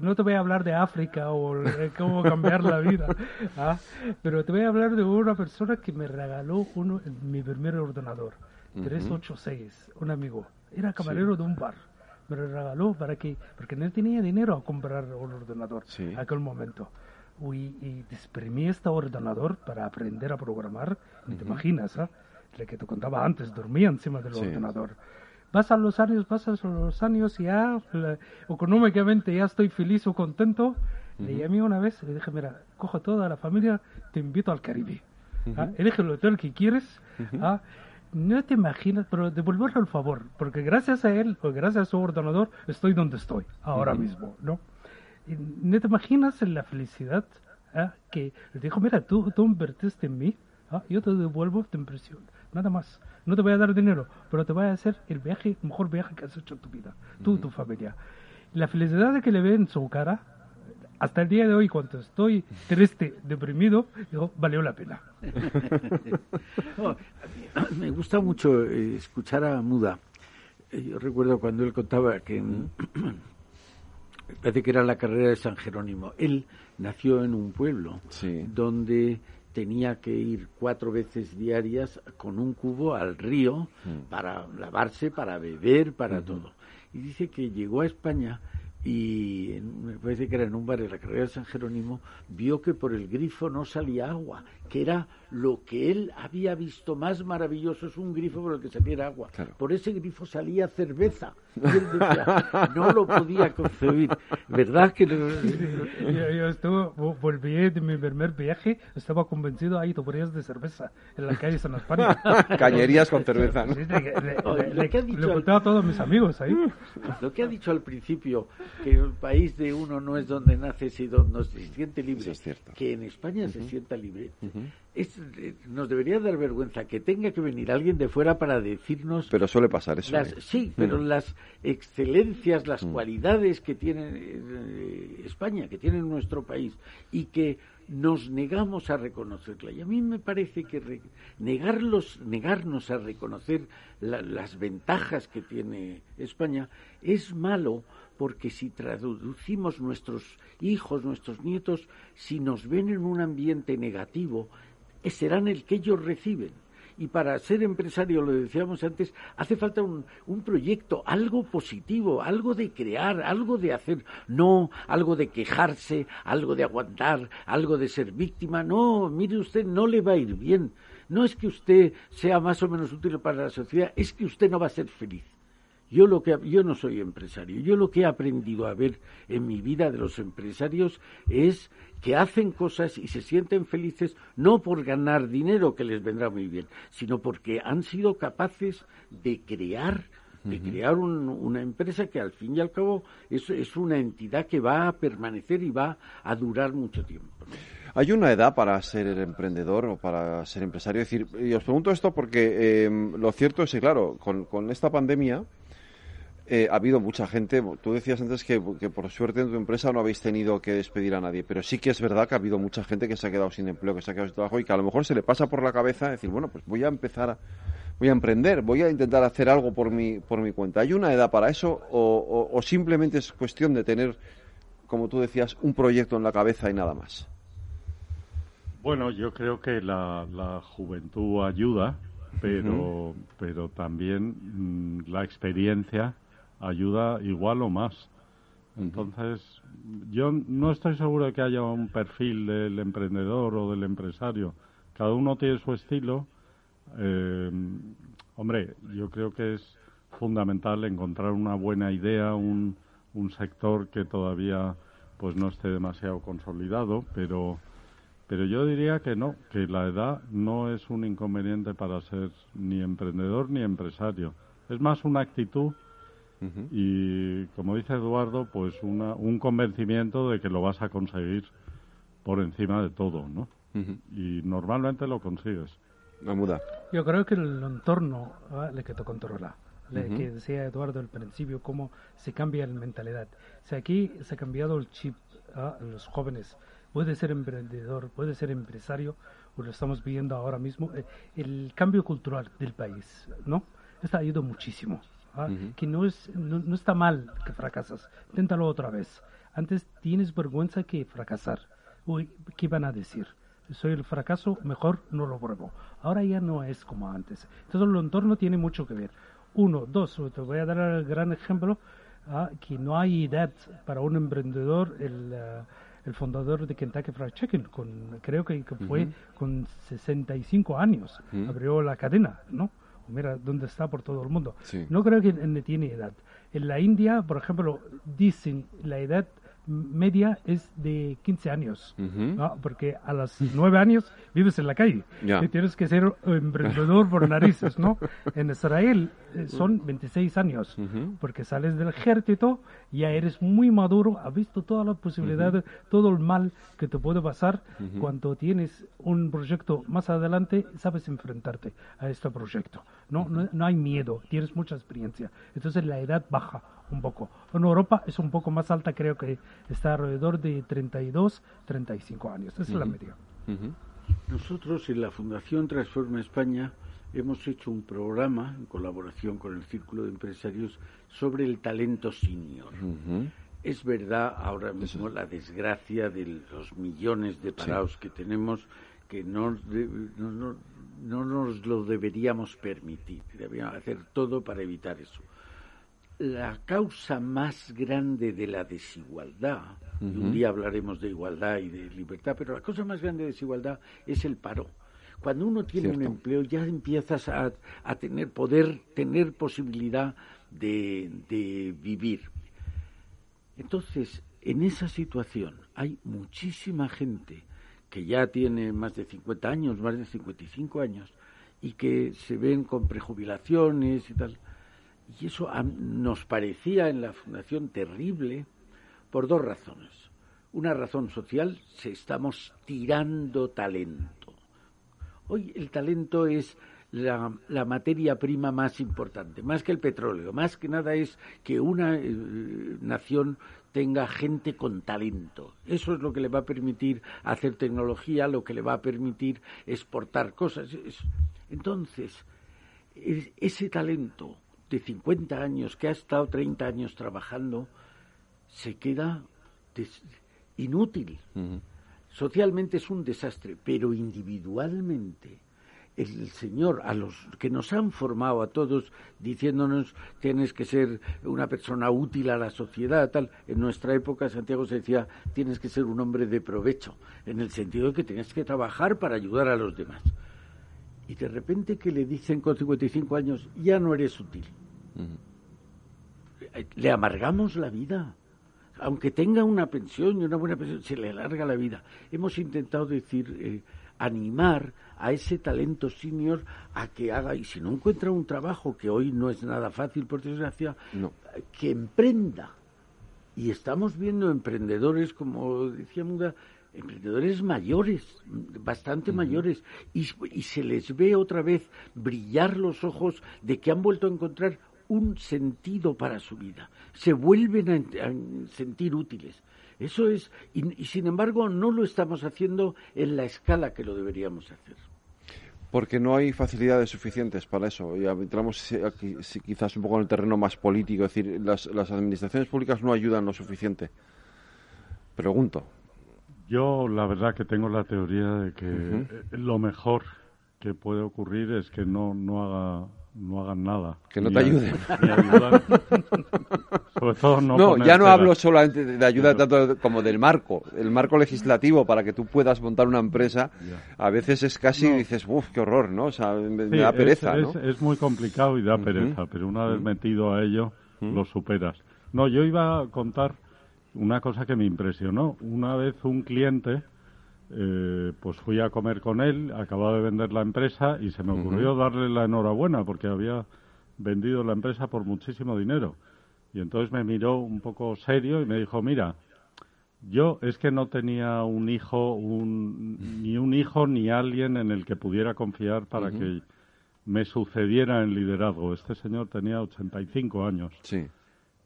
no te voy a hablar de África o cómo cambiar la vida, ¿ah? pero te voy a hablar de una persona que me regaló uno, mi primer ordenador, 386, un amigo. Era camarero de un bar. Me lo regaló para que, porque no tenía dinero a comprar un ordenador en aquel momento. Y, exprimí este ordenador para aprender a programar. te imaginas, ¿ah? Lo que te contaba antes, dormía encima del ordenador pasan los años, pasan los años y ya económicamente ya estoy feliz o contento. Le llamé una vez y le dije, mira, cojo toda la familia, te invito al Caribe. ¿ah? Elige el hotel que quieres. ¿ah? No te imaginas, pero devolverle el favor, porque gracias a él, o gracias a su ordenador, estoy donde estoy ahora mismo, ¿no? No te imaginas la felicidad ¿ah? que le dijo, mira, tú, tú invertiste en mí, yo te devuelvo tu impresión, nada más no te voy a dar dinero, pero te voy a hacer el viaje, el mejor viaje que has hecho en tu vida, tú y tu familia. La felicidad que le ve en su cara, hasta el día de hoy, cuando estoy triste, deprimido, digo, valió la pena. me gusta mucho eh, escuchar a Muda. Eh, yo recuerdo cuando él contaba que parece que era la carrera de San Jerónimo. Él nació en un pueblo donde tenía que ir cuatro veces diarias con un cubo al río mm. para lavarse, para beber, para todo. Y dice que llegó a España y me parece que era en un bar de la carrera de San Jerónimo, vio que por el grifo no salía agua, que era lo que él había visto más maravilloso, es un grifo por el que saliera agua. Por ese grifo salía cerveza. no lo podía concebir. ¿Verdad que yo, yo volví de mi primer viaje, estaba convencido, ahí tomarías de cerveza en la calle San España. Cañerías con cerveza. le, le, a todos mis amigos ahí. Lo que ha dicho al principio, que el país de uno no es donde nace, sino donde se siente libre. es cierto. Que en España se sienta libre. es, eh, nos debería dar vergüenza que tenga que venir alguien de fuera para decirnos. Pero suele pasar eso. ¿eh? Sí, pero las excelencias, las cualidades que tiene eh, España, que tiene nuestro país y que nos negamos a reconocerla. Y a mí me parece que negarlos, negarnos a reconocer las ventajas que tiene España es malo porque si traducimos nuestros hijos, nuestros nietos, si nos ven en un ambiente negativo, serán el que ellos reciben. Y para ser empresario, lo decíamos antes, hace falta un, un, proyecto, algo positivo, algo de crear, algo de hacer, no algo de quejarse, algo de aguantar, algo de ser víctima. No, mire usted, no le va a ir bien. No es que usted sea más o menos útil para la sociedad, es que usted no va a ser feliz. Yo, lo que, yo no soy empresario. Yo lo que he aprendido a ver en mi vida de los empresarios es que hacen cosas y se sienten felices no por ganar dinero, que les vendrá muy bien, sino porque han sido capaces de crear de crear una empresa que al fin y al cabo es, es, una entidad que va a permanecer y va a durar mucho tiempo. ¿Hay una edad para ser emprendedor o para ser empresario? Es decir, y os pregunto esto porque eh, lo cierto es que, claro, con, con esta pandemia, eh, ha habido mucha gente, tú decías antes que, por suerte en tu empresa no habéis tenido que despedir a nadie, pero sí que es verdad que ha habido mucha gente que se ha quedado sin empleo, que se ha quedado sin trabajo y que a lo mejor se le pasa por la cabeza decir, bueno, pues voy a empezar, voy a emprender, voy a intentar hacer algo por mi, por mi cuenta. ¿Hay una edad para eso o, simplemente es cuestión de tener, como tú decías, un proyecto en la cabeza y nada más? Bueno, yo creo que la, juventud ayuda, pero, pero también mm, la experiencia ayuda igual o más. Entonces, yo no estoy seguro de que haya un perfil del emprendedor o del empresario. Cada uno tiene su estilo. Eh, hombre, yo creo que es fundamental encontrar una buena idea, un, un sector que todavía pues no esté demasiado consolidado, pero pero yo diría que no, que la edad no es un inconveniente para ser ni emprendedor ni empresario. Es más una actitud y, como dice Eduardo, pues una, un convencimiento de que lo vas a conseguir por encima de todo, ¿no? Y normalmente lo consigues. muda. Yo creo que el entorno le que te controla. Le que decía Eduardo al principio, cómo se cambia la mentalidad. Si aquí se ha cambiado el chip a los jóvenes puede ser emprendedor, puede ser empresario, o lo estamos viendo ahora mismo, eh, el cambio cultural del país, ¿no? Está ido muchísimo. ¿Ah? Que no, es, no, está mal que fracasas, inténtalo otra vez. Antes tienes vergüenza que fracasar. Uy, ¿qué van a decir? Soy el fracaso, mejor no lo pruebo. Ahora ya no es como antes. Entonces el entorno tiene mucho que ver. Uno, dos, te voy a dar el gran ejemplo, ¿ah? que no hay edad para un emprendedor, el... Eh, el fundador de Kentucky Fried Chicken, con, creo que, fue con 65 años, abrió la cadena, ¿no? Mira dónde está por todo el mundo. No creo que tiene edad. En la India, por ejemplo, dicen la edad media es de 15 años, porque a los 9 años vives en la calle. Y tienes que ser emprendedor por narices, ¿no? En Israel eh, son 26 años, porque sales del ejército, ya eres muy maduro, has visto todas las posibilidades, todo el mal que te puede pasar, cuando tienes un proyecto más adelante, sabes enfrentarte a este proyecto, ¿no? No, no hay miedo, tienes mucha experiencia, entonces la edad baja un poco. En Europa es un poco más alta, creo que está alrededor de 32, 35 años. Esa es la media. Nosotros en la Fundación Transforma España hemos hecho un programa en colaboración con el Círculo de Empresarios sobre el talento senior. Es verdad ahora mismo la desgracia de los millones de parados que tenemos que no, no, no, nos lo deberíamos permitir. Deberíamos hacer todo para evitar eso la causa más grande de la desigualdad, y un día hablaremos de igualdad y de libertad, pero la causa más grande de desigualdad es el paro. Cuando uno tiene un empleo ya empiezas a, tener poder, tener posibilidad de, de vivir. Entonces, en esa situación hay muchísima gente que ya tiene más de 50 años, más de 55 años, y que se ven con prejubilaciones y tal y eso nos parecía en la Fundación terrible por dos razones. Una razón social, se estamos tirando talento. Hoy el talento es la, materia prima más importante, más que el petróleo, más que nada es que una eh, nación tenga gente con talento. Eso es lo que le va a permitir hacer tecnología, lo que le va a permitir exportar cosas. Entonces, ese talento de 50 años, que ha estado 30 años trabajando, se queda inútil. Socialmente es un desastre, pero individualmente el Señor, a los que nos han formado a todos, diciéndonos tienes que ser una persona útil a la sociedad, tal. En nuestra época Santiago se decía tienes que ser un hombre de provecho, en el sentido de que tienes que trabajar para ayudar a los demás y de repente que le dicen con 55 años, ya no eres útil. Le amargamos la vida. Aunque tenga una pensión y una buena pensión, se le alarga la vida. Hemos intentado decir, eh, animar a ese talento senior a que haga, y si no encuentra un trabajo, que hoy no es nada fácil, por desgracia, que emprenda. Y estamos viendo emprendedores, como decía Muda, emprendedores mayores, bastante mayores, y, se les ve otra vez brillar los ojos de que han vuelto a encontrar un sentido para su vida, se vuelven a, sentir útiles. Eso es, y, sin embargo no lo estamos haciendo en la escala que lo deberíamos hacer. Porque no hay facilidades suficientes para eso. Y entramos aquí, quizás un poco en el terreno más político, es decir, las, las administraciones públicas no ayudan lo suficiente. Pregunto. Yo la verdad que tengo la teoría de que lo mejor que puede ocurrir es que no, no haga no hagan nada. Que no te ayuden. Sobre todo no. No, ya no hablo solamente de ayuda tanto como del marco, el marco legislativo para que tú puedas montar una empresa. A veces es casi dices, uff, qué horror, ¿no? O sea, me, da pereza, es, ¿no? Es, muy complicado y da pereza, pero una vez metido a ello, lo superas. No, yo iba a contar una cosa que me impresionó. Una vez un cliente eh, pues fui a comer con él, acababa de vender la empresa y se me ocurrió darle la enhorabuena porque había vendido la empresa por muchísimo dinero. Y entonces me miró un poco serio y me dijo, mira, yo es que no tenía un hijo, ni un hijo ni alguien en el que pudiera confiar para que me sucediera en liderazgo. Este señor tenía 85 años. Sí.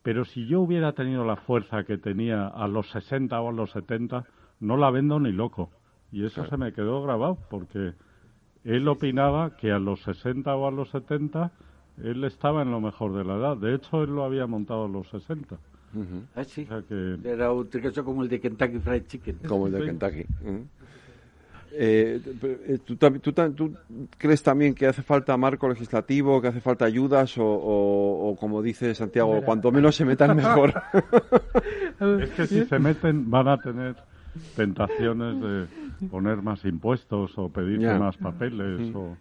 Pero si yo hubiera tenido la fuerza que tenía a los 60 o a los 70, no la vendo ni loco. Y eso se me quedó grabado porque él opinaba que a los 60 o a los 70 él estaba en lo mejor de la edad. De hecho, él lo había montado a los 60. Ah, sí. Era un caso como el de Kentucky Fried Chicken. Como el de Kentucky. Eh, eh, ¿tú, tú, crees también que hace falta marco legislativo, que hace falta ayudas o, como dice Santiago, cuanto menos se metan mejor? es que si se meten van a tener tentaciones de poner más impuestos o pedir más papeles. O...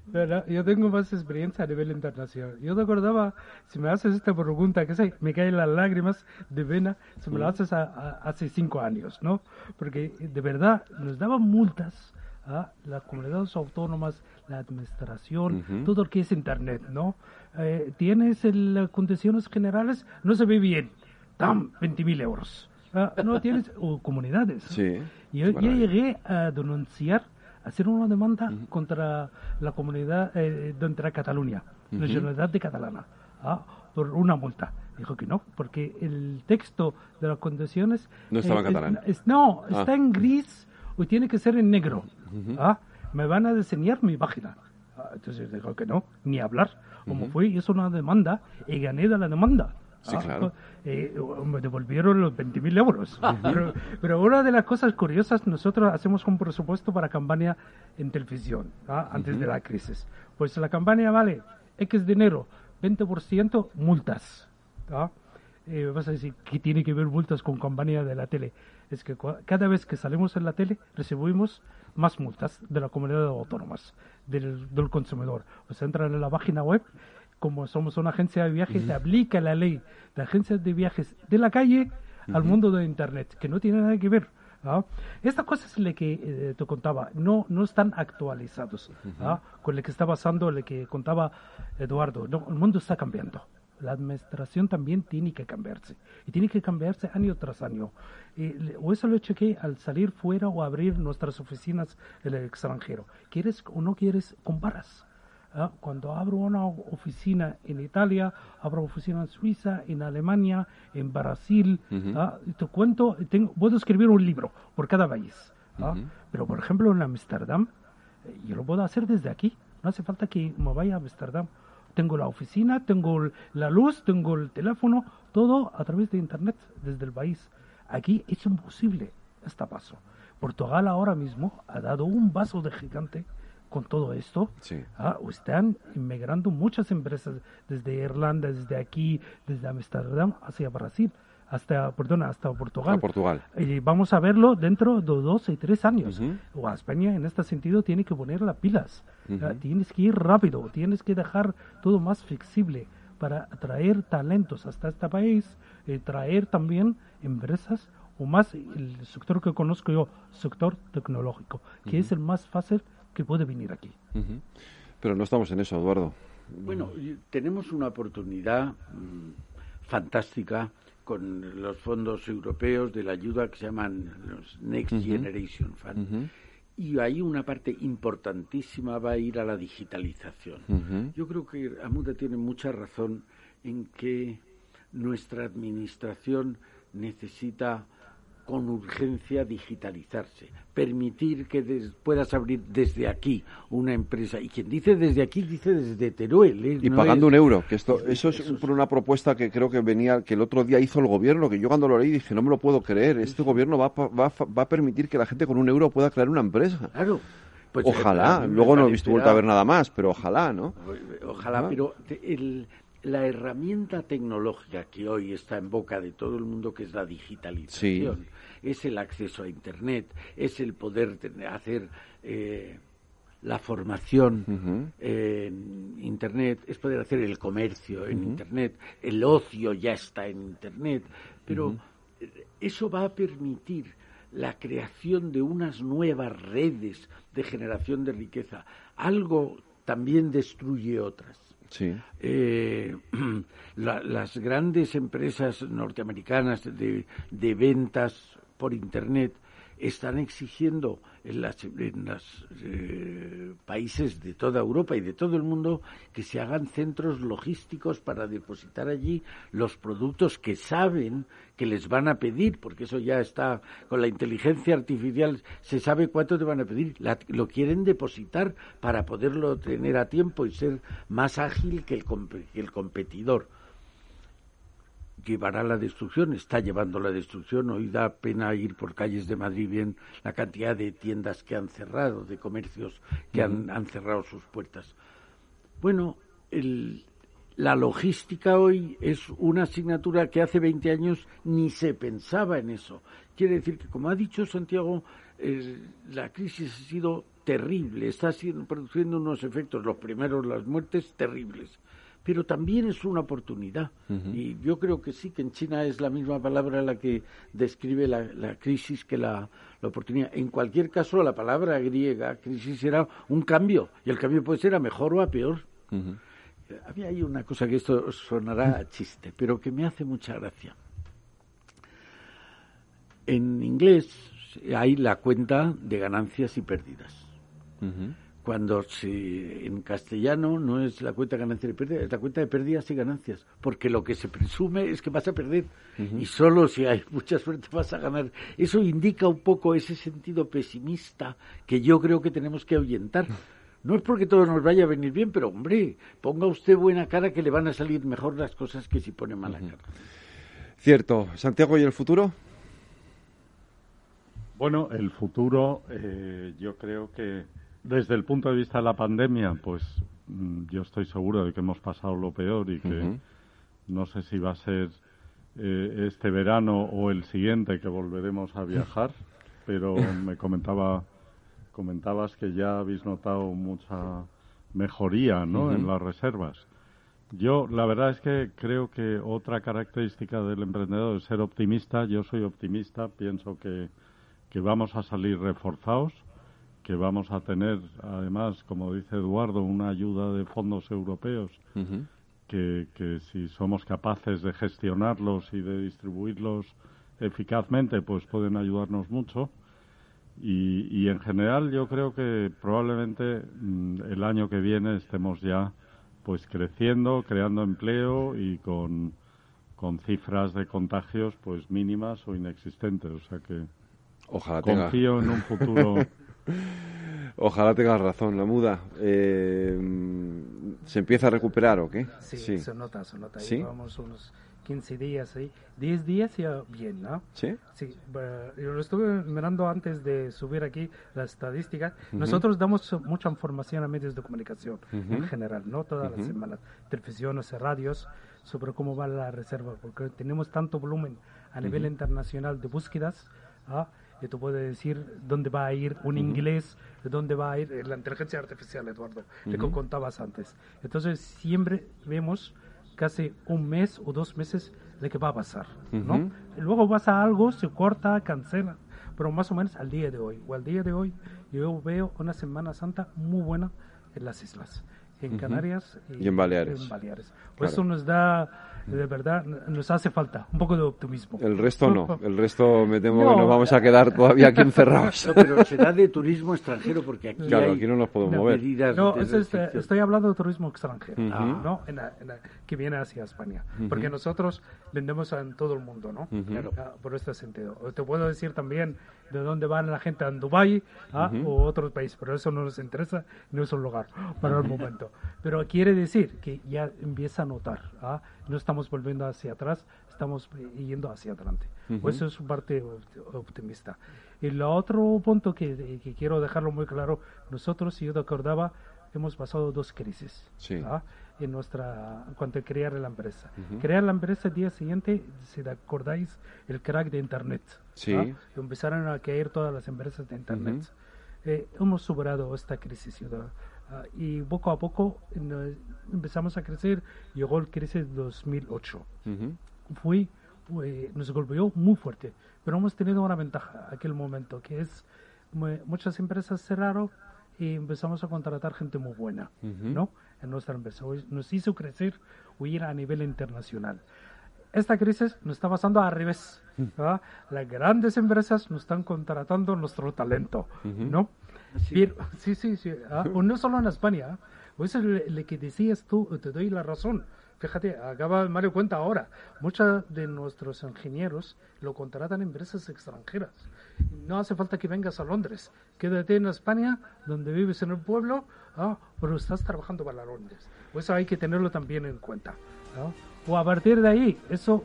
Yo tengo más experiencia a nivel internacional. Yo te acordaba, si me haces esta pregunta, que sé, me caen las lágrimas de vena, si me lo haces hace cinco años, ¿no? Porque de verdad nos daban multas a las comunidades autónomas, la administración, todo lo que es Internet, ¿no? Eh, tienes las condiciones generales, no se ve bien, dan 20.000 euros Ah, no tienes comunidades. Sí. Yo, llegué a denunciar, a hacer una demanda contra la comunidad, eh, contra Cataluña, la Nacionalidad de Catalana, ¿ah? por una multa. Dijo que no, porque el texto de las condiciones... No estaba en catalán. no, ah. está en gris o tiene que ser en negro. ¿Ah? Me van a diseñar mi página. Entonces dijo que no, ni hablar. Como fue, hizo una demanda y gané de la demanda. Sí, claro. Eh, me devolvieron los 20.000 euros. pero, una de las cosas curiosas, nosotros hacemos un presupuesto para campaña en televisión, ¿ah? antes de la crisis. Pues la campaña vale X dinero, 20% multas. ¿ah? Eh, vas a decir, ¿qué tiene que ver multas con campaña de la tele? Es que cada vez que salimos en la tele recibimos más multas de la comunidad de autónomas, del, del consumidor. O sea, entran en la página web como somos una agencia de viajes, se aplica la ley de agencias de viajes de la calle al mundo de Internet, que no tiene nada que ver. ¿ah? Estas cosas le que eh, te contaba no, no están actualizados ¿ah? con lo que está pasando, lo que contaba Eduardo. No, el mundo está cambiando. La administración también tiene que cambiarse. Y tiene que cambiarse año tras año. o eso lo que al salir fuera o abrir nuestras oficinas en el extranjero. ¿Quieres o no quieres? Comparas. ¿ah? Cuando abro una oficina en Italia, abro oficina en Suiza, en Alemania, en Brasil, ¿ah? te cuento, tengo, puedo escribir un libro por cada país. ¿ah? Pero, por ejemplo, en Ámsterdam, eh, yo lo puedo hacer desde aquí. No hace falta que me vaya a Ámsterdam. Tengo la oficina, tengo la luz, tengo el teléfono, todo a través de Internet desde el país. Aquí es imposible este paso. Portugal ahora mismo ha dado un vaso de gigante con todo esto, ah, están inmigrando muchas empresas desde Irlanda, desde aquí, desde Amsterdam hacia Brasil, hasta, perdón, hasta Portugal. Portugal. Y vamos a verlo dentro de dos y tres años. O a España en este sentido tiene que poner las pilas. Tienes que ir rápido, tienes que dejar todo más flexible para atraer talentos hasta este país, y traer también empresas o más el sector que conozco yo, sector tecnológico, que es el más fácil que puede venir aquí. Pero no estamos en eso, Eduardo. Bueno, tenemos una oportunidad mm, fantástica con los fondos europeos de la ayuda que se llaman los Next Generation Fund. Y ahí una parte importantísima va a ir a la digitalización. Yo creo que Amuda tiene mucha razón en que nuestra administración necesita con urgencia digitalizarse, permitir que puedas abrir desde aquí una empresa. Y quien dice desde aquí dice desde Teruel. ¿eh? Y pagando un euro, que esto, eso, es, una propuesta que creo que venía, que el otro día hizo el gobierno, que yo cuando lo leí dije, no me lo puedo creer, este gobierno va, va, va a permitir que la gente con un euro pueda crear una empresa. Claro. Pues, ojalá, eh, luego no he visto vuelto a ver nada más, pero ojalá, ¿no? Ojalá, Ah. pero el- la herramienta tecnológica que hoy está en boca de todo el mundo, que es la digitalización, es el acceso a Internet, es el poder tener- hacer eh, la formación en Internet, es poder hacer el comercio en Internet, el ocio ya está en Internet, pero eso va a permitir la creación de unas nuevas redes de generación de riqueza. Algo también destruye otras. Sí. Eh, la- las grandes empresas norteamericanas de, de ventas por Internet están exigiendo en los países de toda Europa y de todo el mundo que se hagan centros logísticos para depositar allí los productos que saben que les van a pedir, porque eso ya está con la inteligencia artificial, se sabe cuánto te van a pedir, La- lo quieren depositar para poderlo tener a tiempo y ser más ágil que el, que el competidor llevará la destrucción, está llevando la destrucción. Hoy da pena ir por calles de Madrid bien la cantidad de tiendas que han cerrado, de comercios que han, han cerrado sus puertas. Bueno, el- la logística hoy es una asignatura que hace 20 años ni se pensaba en eso. Quiere decir que, como ha dicho Santiago, eh, la crisis ha sido terrible, está haciendo- produciendo unos efectos, los primeros, las muertes, terribles. Pero también es una oportunidad. Y yo creo que sí, que en China es la misma palabra la que describe la, la crisis que la, la oportunidad. En cualquier caso, la palabra griega, crisis, será un cambio. Y el cambio puede ser a mejor o a peor. Ujú. Había ahí una cosa que esto sonará a chiste, pero que me hace mucha gracia. En inglés hay la cuenta de ganancias y pérdidas. Cuando se, en castellano no es la cuenta de ganancias y pérdidas, es la cuenta de pérdidas y ganancias, porque lo que se presume es que vas a perder y solo si hay mucha suerte vas a ganar. Eso indica un poco ese sentido pesimista que yo creo que tenemos que ahuyentar. No es porque todo nos vaya a venir bien, pero hombre, ponga usted buena cara que le van a salir mejor las cosas que si pone mala cara. Cierto. Santiago, ¿y el futuro? Bueno, el futuro, eh, yo creo que desde el punto de vista de la pandemia, pues mm, yo estoy seguro de que hemos pasado lo peor y que no sé si va a ser eh, este verano o el siguiente que volveremos a viajar, pero me comentaba comentabas que ya habéis notado mucha mejoría, ¿no? En las reservas. Yo, la verdad es que creo que otra característica del emprendedor es ser optimista. Yo soy optimista, pienso que, que vamos a salir reforzados, que vamos a tener, además, como dice Eduardo, una ayuda de fondos europeos que, que si somos capaces de gestionarlos y de distribuirlos eficazmente, pues pueden ayudarnos mucho. Y, y en general yo creo que probablemente mm, el año que viene estemos ya pues creciendo, creando empleo y con, con cifras de contagios pues mínimas o inexistentes. O sea que Ojalá tenga, confío en un futuro. ojalá tengas razón, la muda. Eh, ¿Se empieza a recuperar o qué? Sí, se nota, se nota. ¿Sí? Llevamos unos 15 días ahí. 10 días ya bien, ¿no? ¿Sí? Sí, eh, yo lo estuve mirando antes de subir aquí las estadísticas. Nosotros damos mucha información a medios de comunicación en general, ¿no? Todas las semanas, televisiones, radios, sobre cómo va la reserva, porque tenemos tanto volumen a nivel internacional de búsquedas, ¿ah? Y tú puedes decir dónde va a ir un inglés, dónde va a ir la inteligencia artificial, Eduardo, lo que contabas antes. Entonces, siempre vemos casi un mes o dos meses de que va a pasar, Luego pasa algo, se corta, cancela, pero más o menos al día de hoy, o al día de hoy, yo veo una Semana Santa muy buena en las islas, en Canarias Y en Baleares. en Baleares. Por Claro. eso nos da, de verdad, nos hace falta un poco de optimismo. El resto no. El resto me temo No. que nos vamos a quedar todavía aquí encerrados. No, pero será de turismo extranjero porque aquí Claro, hay aquí no nos podemos mover. No, es, eh, restricción. estoy hablando de turismo extranjero, Ujú. ¿no? En la- en la- que viene hacia España. Porque nosotros vendemos en todo el mundo, ¿no? Claro. Ah, por este sentido. Te puedo decir también de dónde van la gente a Dubái ¿ah? o otros países, pero eso no nos interesa, no es un lugar para el momento. Pero quiere decir que ya empieza a notar, ¿ah? no estamos volviendo hacia atrás, estamos yendo hacia adelante. Eso es su parte optimista. Y el otro punto que, quiero dejarlo muy claro, nosotros, si yo te acordaba, hemos pasado dos crisis ¿ah? en nuestra cuanto a crear la empresa. Crear la empresa el día siguiente, si te acordáis, el crack de Internet. Sí. ¿ah? Empezaron a caer todas las empresas de Internet. Eh, hemos superado esta crisis ah, y poco a poco empezamos a crecer. Llegó el crisis de 2008. Fui, nos golpeó muy fuerte, pero hemos tenido una ventaja aquel momento, que es muchas empresas cerraron y empezamos a contratar gente muy buena, ¿no? En nuestra empresa. Nos hizo crecer, huir a nivel internacional. Esta crisis nos está pasando al revés. Las grandes empresas nos están contratando nuestro talento, ¿no? Sí, sí, sí. ¿ah? no solo en España. Pues es lo que decías tú, te doy la razón. Fíjate, acaba Mario cuenta ahora, muchos de nuestros ingenieros lo contratan en empresas extranjeras. No hace falta que vengas a Londres, quédate en España, donde vives en el pueblo, ¿ah? pero estás trabajando para Londres. Eso hay que tenerlo también en cuenta. O a partir de ahí, eso,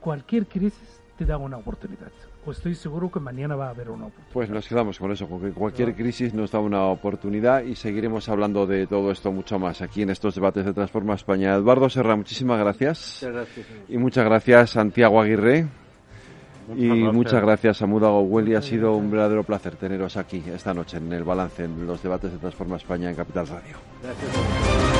cualquier crisis te da una oportunidad pues estoy seguro que mañana va a haber una oportunidad. Pues nos quedamos con eso, porque cualquier crisis nos da una oportunidad y seguiremos hablando de todo esto mucho más aquí en estos debates de Transforma España. Eduardo Serra, muchísimas gracias. Muchas gracias. Y muchas gracias Santiago Aguirre. y muchas gracias a Mudago Hueli. Ha sido un verdadero placer teneros aquí esta noche en el balance, en los debates de Transforma España en Capital Radio. Gracias.